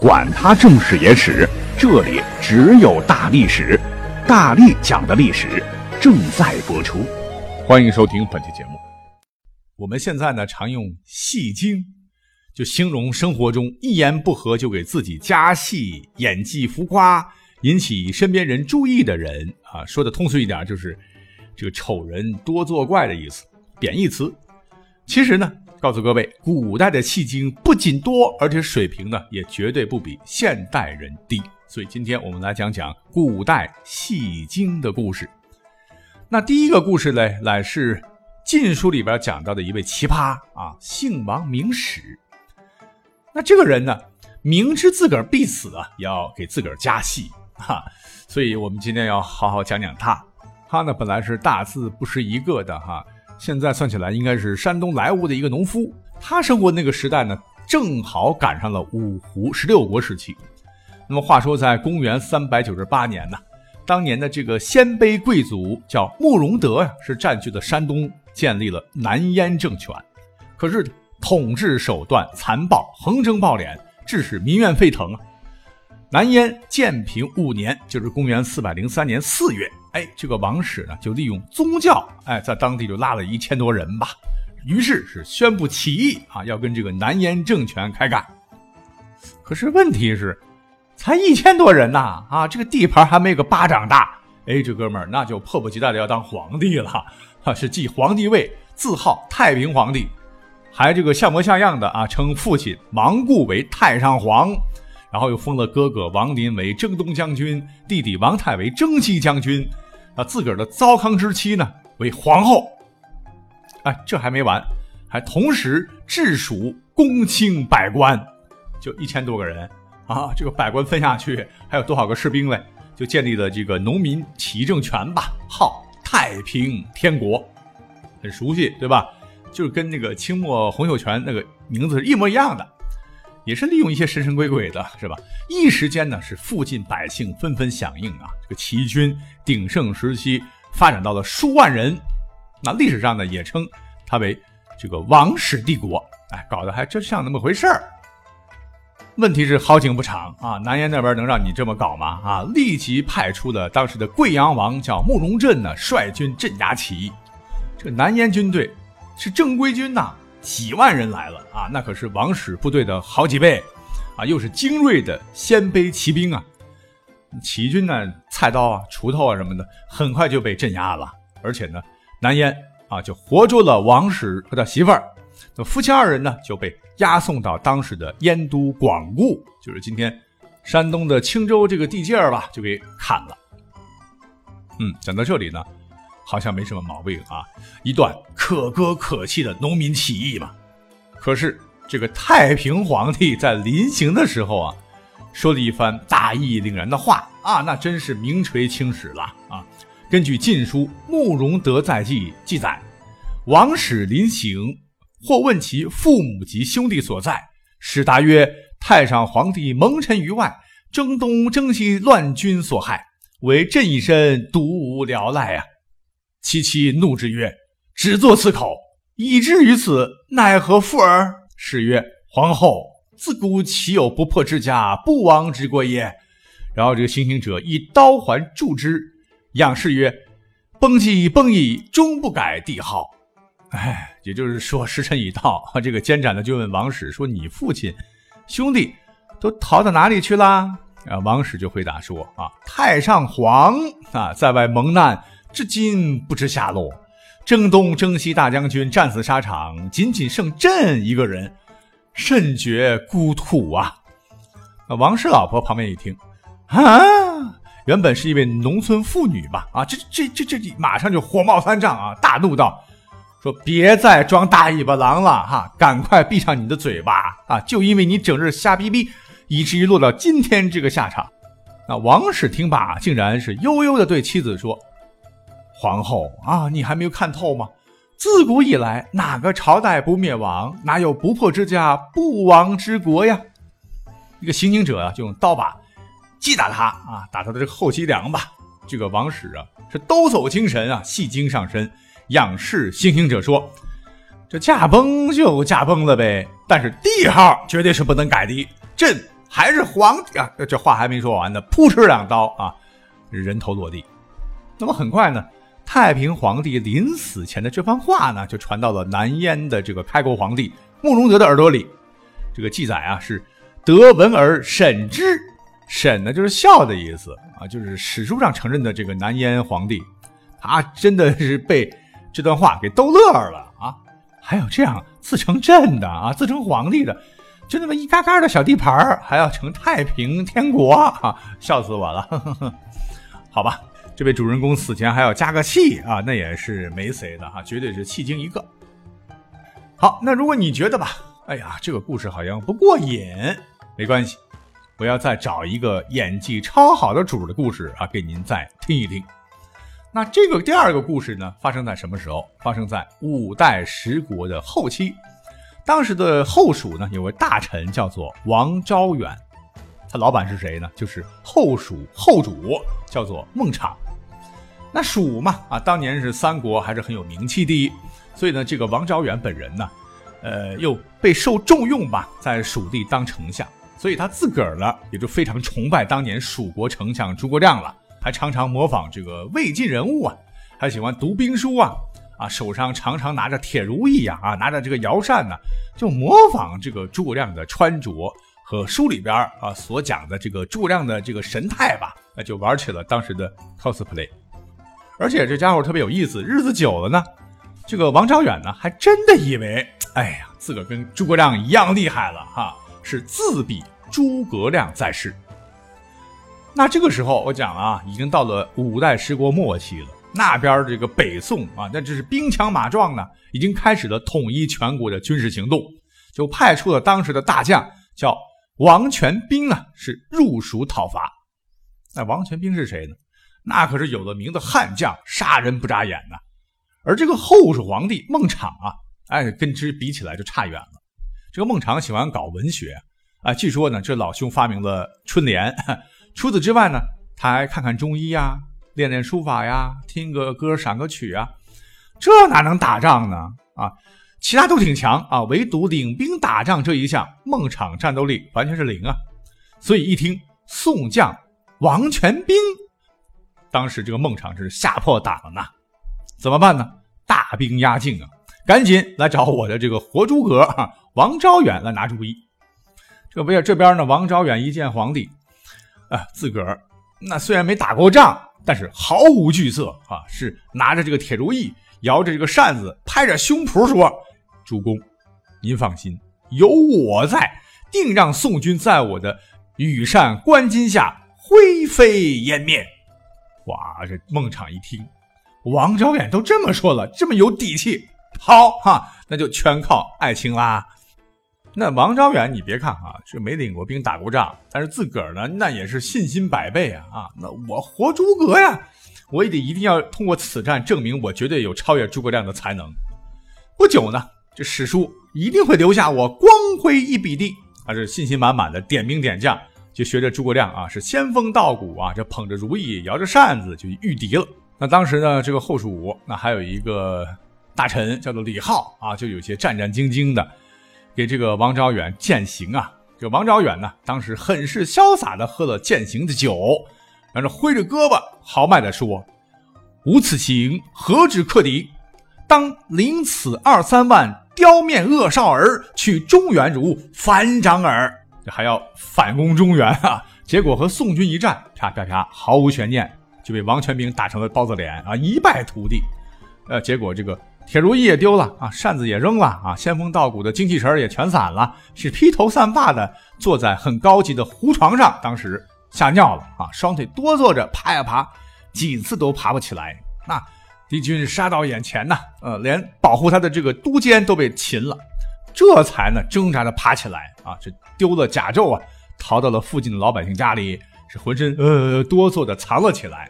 管他正史野史，这里只有大历史，大力讲的历史正在播出，欢迎收听本期节目。我们现在呢常用戏精，就形容生活中一言不合就给自己加戏、演技浮夸、引起身边人注意的人啊。说的通俗一点，就是这个丑人多作怪的意思，贬义词。其实呢。告诉各位，古代的戏精不仅多，而且水平呢也绝对不比现代人低。所以今天我们来讲讲古代戏精的故事。那第一个故事呢，乃是《晋书》里边讲到的一位奇葩啊，姓王名史。那这个人呢，明知自个儿必死啊，也要给自个儿加戏哈。所以我们今天要好好讲讲他。他呢，本来是大字不识一个的哈。现在算起来，应该是山东莱芜的一个农夫。他生活那个时代呢，正好赶上了五胡十六国时期。那么话说，在公元三百九十八年呢，当年的这个鲜卑贵族叫慕容德呀，是占据了山东，建立了南燕政权。可是统治手段残暴，横征暴敛，致使民怨沸腾啊。南燕建平五年，就是公元四百零三年四月。哎，这个王室呢，就利用宗教，哎，在当地就拉了一千多人吧，于是是宣布起义啊，要跟这个南燕政权开干。可是问题是，才一千多人呐，啊，这个地盘还没个巴掌大。哎，这哥们儿那就迫不及待的要当皇帝了，啊，是继皇帝位，自号太平皇帝，还这个像模像样的啊，称父亲王固为太上皇。然后又封了哥哥王林为征东将军，弟弟王泰为征西将军，啊，自个儿的糟糠之妻呢为皇后。哎，这还没完，还同时治蜀公卿百官，就一千多个人啊。这个百官分下去，还有多少个士兵嘞？就建立了这个农民起义政权吧，号太平天国，很熟悉对吧？就是跟那个清末洪秀全那个名字是一模一样的。也是利用一些神神鬼鬼的，是吧？一时间呢，是附近百姓纷纷响应啊。这个起义军鼎盛时期发展到了数万人，那历史上呢也称它为这个王室帝国。哎，搞得还真像那么回事儿。问题是好景不长啊，南燕那边能让你这么搞吗？啊，立即派出了当时的贵阳王叫慕容振呢，率军镇压起义。这南燕军队是正规军呐。几万人来了啊，那可是王室部队的好几倍，啊，又是精锐的鲜卑骑兵啊，起义军呢，菜刀啊、锄头啊什么的，很快就被镇压了。而且呢，南燕啊就活捉了王室和他媳妇儿，那夫妻二人呢就被押送到当时的燕都广固，就是今天山东的青州这个地界儿吧，就给砍了。嗯，讲到这里呢。好像没什么毛病啊，一段可歌可泣的农民起义嘛。可是这个太平皇帝在临行的时候啊，说了一番大义凛然的话啊，那真是名垂青史了啊。根据《晋书·慕容德在记》记载，王使临行，或问其父母及兄弟所在，使答曰：“太上皇帝蒙尘于外，征东征西，乱军所害，唯朕一身独无聊赖啊。”其妻怒之曰：“只作此口，以至于此，奈何父儿？”是曰：“皇后自古岂有不破之家、不亡之国也？”然后这个行刑者以刀环助之，仰视曰：“崩既崩矣，终不改帝号。”哎，也就是说时辰已到。这个监斩的就问王室说：“你父亲、兄弟都逃到哪里去了？”啊，王室就回答说：“啊，太上皇啊，在外蒙难。”至今不知下落，征东征西大将军战死沙场，仅仅剩朕一个人，甚觉孤土啊！那王氏老婆旁边一听，啊，原本是一位农村妇女吧？啊，这这这这马上就火冒三丈啊，大怒道：“说别再装大尾巴狼了哈，赶快闭上你的嘴巴啊！就因为你整日瞎逼逼，以至于落到今天这个下场。”那王氏听罢，竟然是悠悠的对妻子说。皇后啊，你还没有看透吗？自古以来，哪个朝代不灭亡？哪有不破之家、不亡之国呀？一个行刑者啊，就用刀把击打他啊，打他的这个后脊梁吧。这个王室啊，是抖擞精神啊，戏精上身，仰视行刑者说：“这驾崩就驾崩了呗，但是帝号绝对是不能改的。朕还是皇帝啊！这话还没说完呢，扑哧两刀啊，人头落地。那么很快呢，太平皇帝临死前的这番话呢，就传到了南燕的这个开国皇帝慕容德的耳朵里。这个记载啊，是德闻而审之，审呢就是笑的意思啊，就是史书上承认的这个南燕皇帝，他真的是被这段话给逗乐了啊！还有这样自称朕的啊，自称皇帝的。就那么一嘎嘎的小地盘还要成太平天国啊！笑死我了。好吧，这位主人公死前还要加个戏啊，那也是没谁的哈，绝对是戏精一个。好，那如果你觉得吧，哎呀，这个故事好像不过瘾，没关系，我要再找一个演技超好的主的故事啊，给您再听一听。那这个第二个故事呢，发生在什么时候？发生在五代十国的后期。当时的后蜀呢，有位大臣叫做王昭远，他老板是谁呢？就是后蜀后主，叫做孟昶。那蜀嘛，啊，当年是三国还是很有名气的，所以呢，这个王昭远本人呢，呃，又备受重用吧，在蜀地当丞相，所以他自个儿呢，也就非常崇拜当年蜀国丞相诸葛亮了，还常常模仿这个魏晋人物啊，还喜欢读兵书啊。啊，手上常常拿着铁如意呀，啊，拿着这个摇扇呢，就模仿这个诸葛亮的穿着和书里边啊所讲的这个诸葛亮的这个神态吧，那就玩起了当时的 cosplay。而且这家伙特别有意思，日子久了呢，这个王昭远呢还真的以为，哎呀，自个儿跟诸葛亮一样厉害了哈，是自比诸葛亮在世。那这个时候我讲了啊，已经到了五代十国末期了。那边这个北宋啊，那这是兵强马壮呢，已经开始了统一全国的军事行动，就派出了当时的大将叫王全斌啊，是入蜀讨伐。那王全斌是谁呢？那可是有了名的悍将，杀人不眨眼呐。而这个后蜀皇帝孟昶啊，哎，跟之比起来就差远了。这个孟昶喜欢搞文学啊，据说呢，这老兄发明了春联。除此之外呢，他还看看中医呀。练练书法呀，听个歌，赏个曲啊，这哪能打仗呢？啊，其他都挺强啊，唯独领兵打仗这一项，孟昶战斗力完全是零啊。所以一听宋将王全兵，当时这个孟昶是吓破胆了呢。怎么办呢？大兵压境啊，赶紧来找我的这个活诸葛啊王昭远来拿主意。这边这边呢，王昭远一见皇帝，啊，自个儿那虽然没打过仗。但是毫无惧色啊，是拿着这个铁如意，摇着这个扇子，拍着胸脯说：“主公，您放心，有我在，定让宋军在我的羽扇纶巾下灰飞烟灭。”哇，这孟昶一听，王昭远都这么说了，这么有底气，好哈，那就全靠爱卿啦。那王昭远，你别看啊，这没领过兵、打过仗，但是自个儿呢，那也是信心百倍啊！啊，那我活诸葛呀，我也得一定要通过此战证明我绝对有超越诸葛亮的才能。不久呢，这史书一定会留下我光辉一笔的。他是信心满满的点兵点将，就学着诸葛亮啊，是仙风道骨啊，这捧着如意，摇着扇子就御敌了。那当时呢，这个后蜀那还有一个大臣叫做李浩啊，就有些战战兢兢的。给这个王昭远践行啊！这王昭远呢，当时很是潇洒的喝了践行的酒，然后挥着胳膊豪迈的说：“吾此行何止克敌，当领此二三万雕面恶少儿取中原如反掌耳。”这还要反攻中原啊！结果和宋军一战，啪啪啪，毫无悬念就被王全兵打成了包子脸啊，一败涂地。呃，结果这个。铁如意也丢了啊，扇子也扔了啊，仙风道骨的精气神也全散了，是披头散发的坐在很高级的胡床上，当时吓尿了啊，双腿哆嗦着爬呀爬，几次都爬不起来。那敌军杀到眼前呐，呃，连保护他的这个都监都被擒了，这才呢挣扎着爬起来啊，这丢了甲胄啊，逃到了附近的老百姓家里，是浑身呃哆嗦的藏了起来，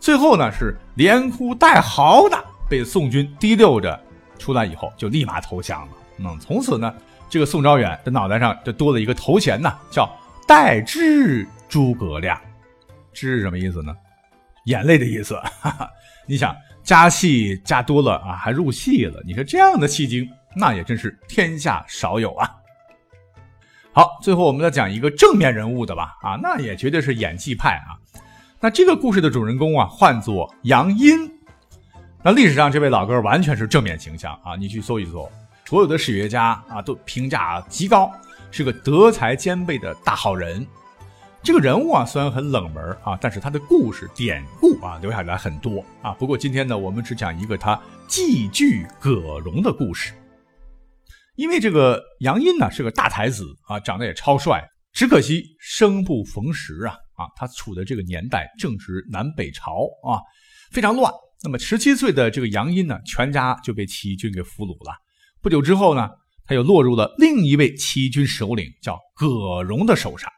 最后呢是连哭带嚎的。被宋军提溜着出来以后，就立马投降了。嗯，从此呢，这个宋昭远的脑袋上就多了一个头衔呐，叫代之诸葛亮。之是什么意思呢？眼泪的意思。哈哈，你想加戏加多了啊，还入戏了。你说这样的戏精，那也真是天下少有啊。好，最后我们再讲一个正面人物的吧，啊，那也绝对是演技派啊。那这个故事的主人公啊，唤作杨殷。那历史上这位老哥完全是正面形象啊，你去搜一搜，所有的史学家啊都评价极高，是个德才兼备的大好人。这个人物啊虽然很冷门啊，但是他的故事典故啊留下来很多啊。不过今天呢，我们只讲一个他寄居葛荣的故事。因为这个杨殷呢是个大才子啊，长得也超帅，只可惜生不逢时啊啊！他处的这个年代正值南北朝啊，非常乱。那么十七岁的这个杨殷呢，全家就被起义军给俘虏了。不久之后呢，他又落入了另一位起义军首领叫葛荣的手上。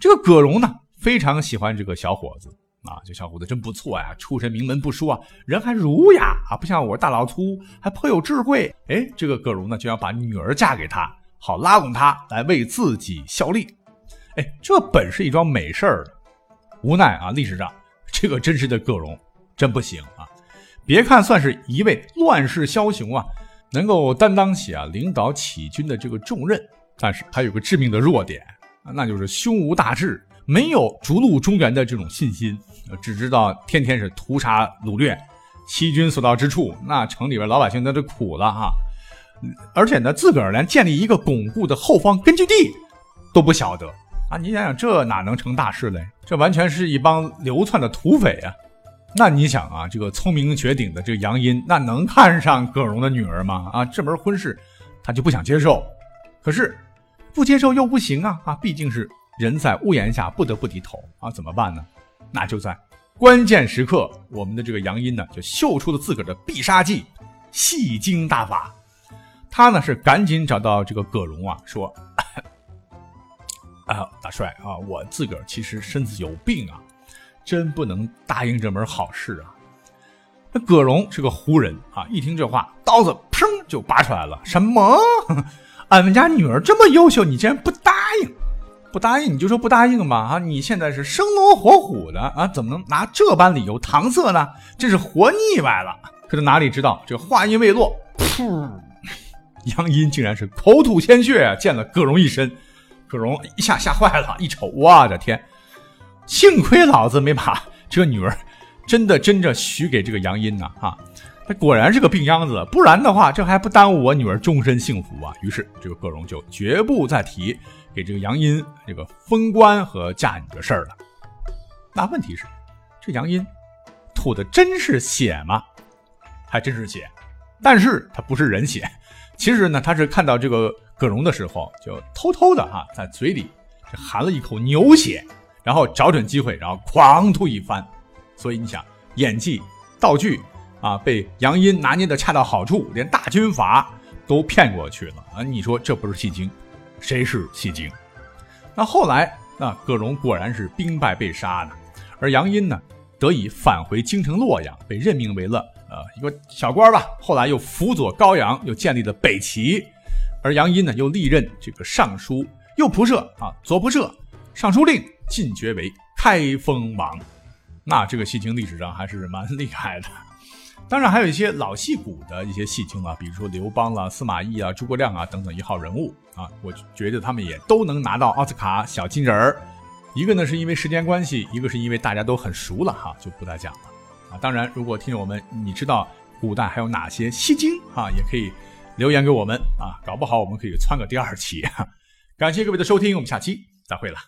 这个葛荣呢，非常喜欢这个小伙子。啊，这小伙子真不错呀，出身名门不说啊，人还儒雅啊，不像我大老粗，还颇有智慧。哎，这个葛荣呢，就要把女儿嫁给他，好拉拢他来为自己效力。哎，这本是一桩美事儿，无奈啊，历史上这个真实的葛荣真不行啊。别看算是一位乱世枭雄啊，能够担当起啊领导起军的这个重任，但是他有个致命的弱点那就是胸无大志。没有逐鹿中原的这种信心，只知道天天是屠杀掳掠，欺君所到之处，那城里边老百姓那就苦了哈。而且呢，自个儿连建立一个巩固的后方根据地都不晓得啊！你想想，这哪能成大事嘞？这完全是一帮流窜的土匪啊！那你想啊，这个聪明绝顶的这个杨殷，那能看上葛荣的女儿吗？啊，这门婚事他就不想接受。可是不接受又不行啊！啊，毕竟是。人在屋檐下，不得不低头啊！怎么办呢？那就在关键时刻，我们的这个杨殷呢，就秀出了自个儿的必杀技——戏精大法。他呢是赶紧找到这个葛荣啊，说：“啊，大帅啊，我自个儿其实身子有病啊，真不能答应这门好事啊。”那葛荣是个胡人啊，一听这话，刀子砰就拔出来了。什么？俺们家女儿这么优秀，你竟然不答应？不答应你就说不答应嘛啊！你现在是生龙活虎的啊，怎么能拿这般理由搪塞呢？真是活腻歪了。可是哪里知道，这话音未落，噗！杨音竟然是口吐鲜血，溅了葛荣一身。葛荣一下吓坏了，一瞅，我的天！幸亏老子没把这女儿真的真着许给这个杨音呢啊！他果然是个病秧子，不然的话，这还不耽误我女儿终身幸福啊！于是这个葛荣就绝不再提。给这个杨殷这个封官和嫁女的事儿了，那问题是，这杨殷吐的真是血吗？还真是血，但是他不是人血。其实呢，他是看到这个葛荣的时候，就偷偷的哈在嘴里含了一口牛血，然后找准机会，然后狂吐一番。所以你想，演技、道具啊，被杨殷拿捏的恰到好处，连大军阀都骗过去了啊！你说这不是戏精？谁是戏精？那后来，那葛荣果然是兵败被杀呢，而杨殷呢，得以返回京城洛阳，被任命为了呃一个小官吧。后来又辅佐高阳，又建立了北齐，而杨殷呢，又历任这个尚书右仆射啊，左仆射、尚书令，进爵为开封王。那这个戏精历史上还是蛮厉害的。当然还有一些老戏骨的一些戏精啊，比如说刘邦啦、司马懿啊、诸葛亮啊等等一号人物啊，我觉得他们也都能拿到奥斯卡小金人儿。一个呢是因为时间关系，一个是因为大家都很熟了哈，就不再讲了啊。当然，如果听友们你知道古代还有哪些戏精啊，也可以留言给我们啊，搞不好我们可以窜个第二期。感谢各位的收听，我们下期再会了。